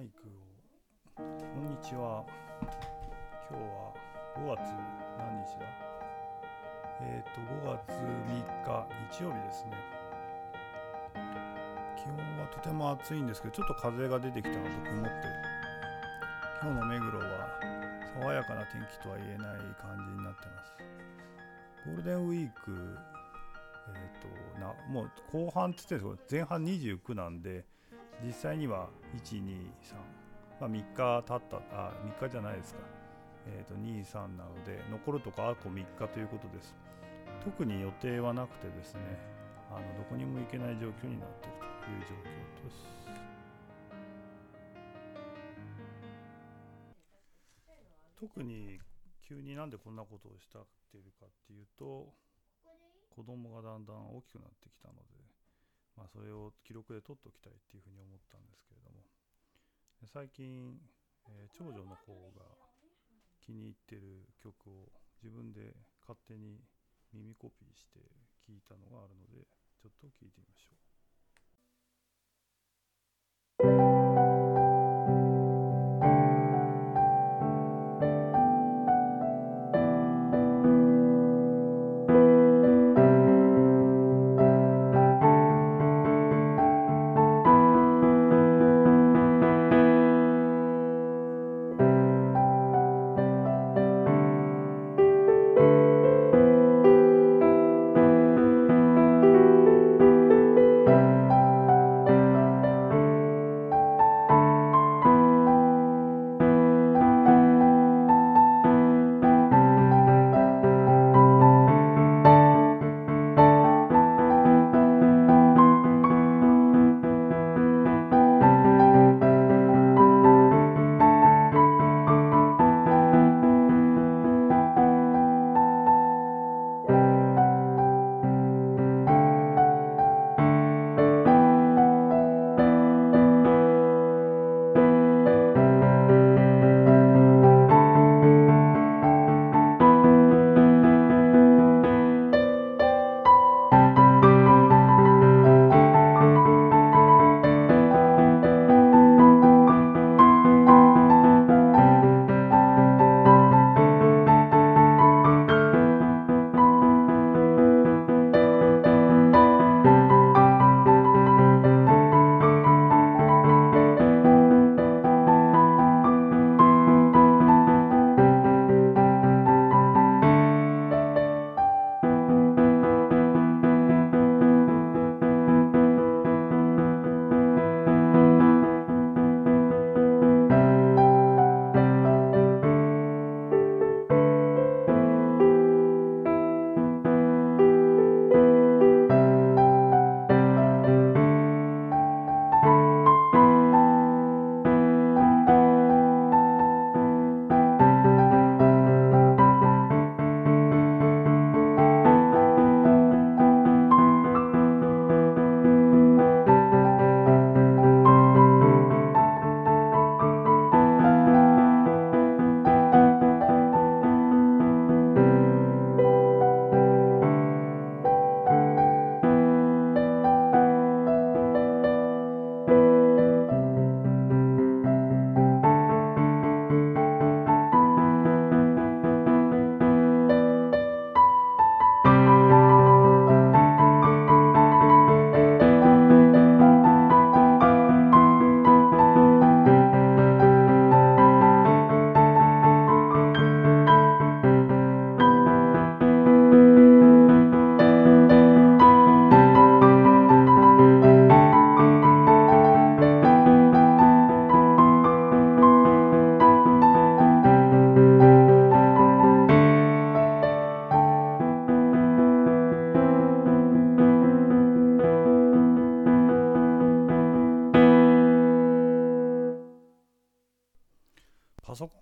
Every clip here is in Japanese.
マイクを。こんにちは。今日は5月何日だ？えっ、と5月3日日曜日ですね。気温はとても暑いんですけどちょっと風が出てきたのと曇って今日の目黒は爽やかな天気とは言えない感じになってます。ゴールデンウィークえっ、となもう後半って言ってるんですけど前半29なんで実際には123、まあ、3日経ったあ3日じゃないですか、えー、と23なので残るとこあと3日ということです。特に予定はなくてですねあのどこにも行けない状況になっているという状況です。特に急になんでこんなことをしたっているかっていうと子供がだんだん大きくなってきたのでまあ、それを記録で取っておきたいっていうふうに思ったんですけれども最近、えー、長女の方が気に入ってる曲を自分で勝手に耳コピーして聴いたのがあるのでちょっと聴いてみましょう。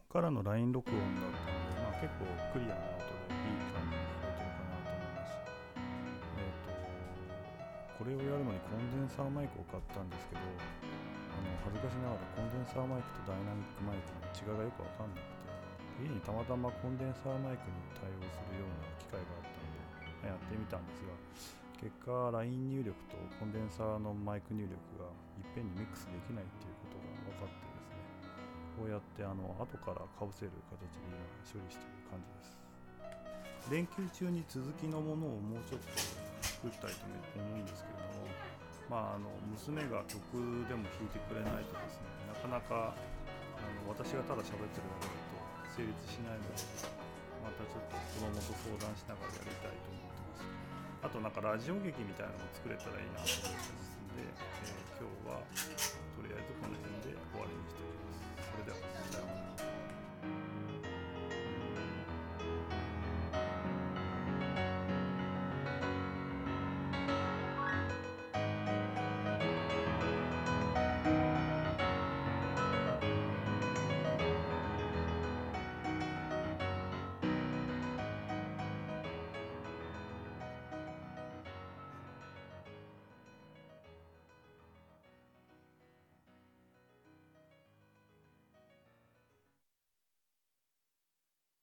からの LINE 録音だったので、まあ、結構クリアな音でいい感じに聞こえてるかなと思います。えっ、と、これをやるのにコンデンサーマイクを買ったんですけど、あの恥ずかしながらコンデンサーマイクとダイナミックマイクの違いがよくわかんなくて、家にたまたまコンデンサーマイクに対応するような機械があったので、ま、やってみたんですが、結果 LINE 入力とコンデンサーのマイク入力がいっぺんにミックスできないっていうことが分かってですねそうやってあの後からかぶせる形で今処理している感じです。連休中に続きのものをもうちょっと作りたいと思うんですけれどもまああの娘が曲でも弾いてくれないとですねなかなかあの私がただ喋ってるだけだと成立しないのでまたちょっと子供と相談しながらやりたいと思ってます。あとなんかラジオ劇みたいなのも作れたらいいなと思ってますんで、えー今日はとりあえずこの辺で終わりにして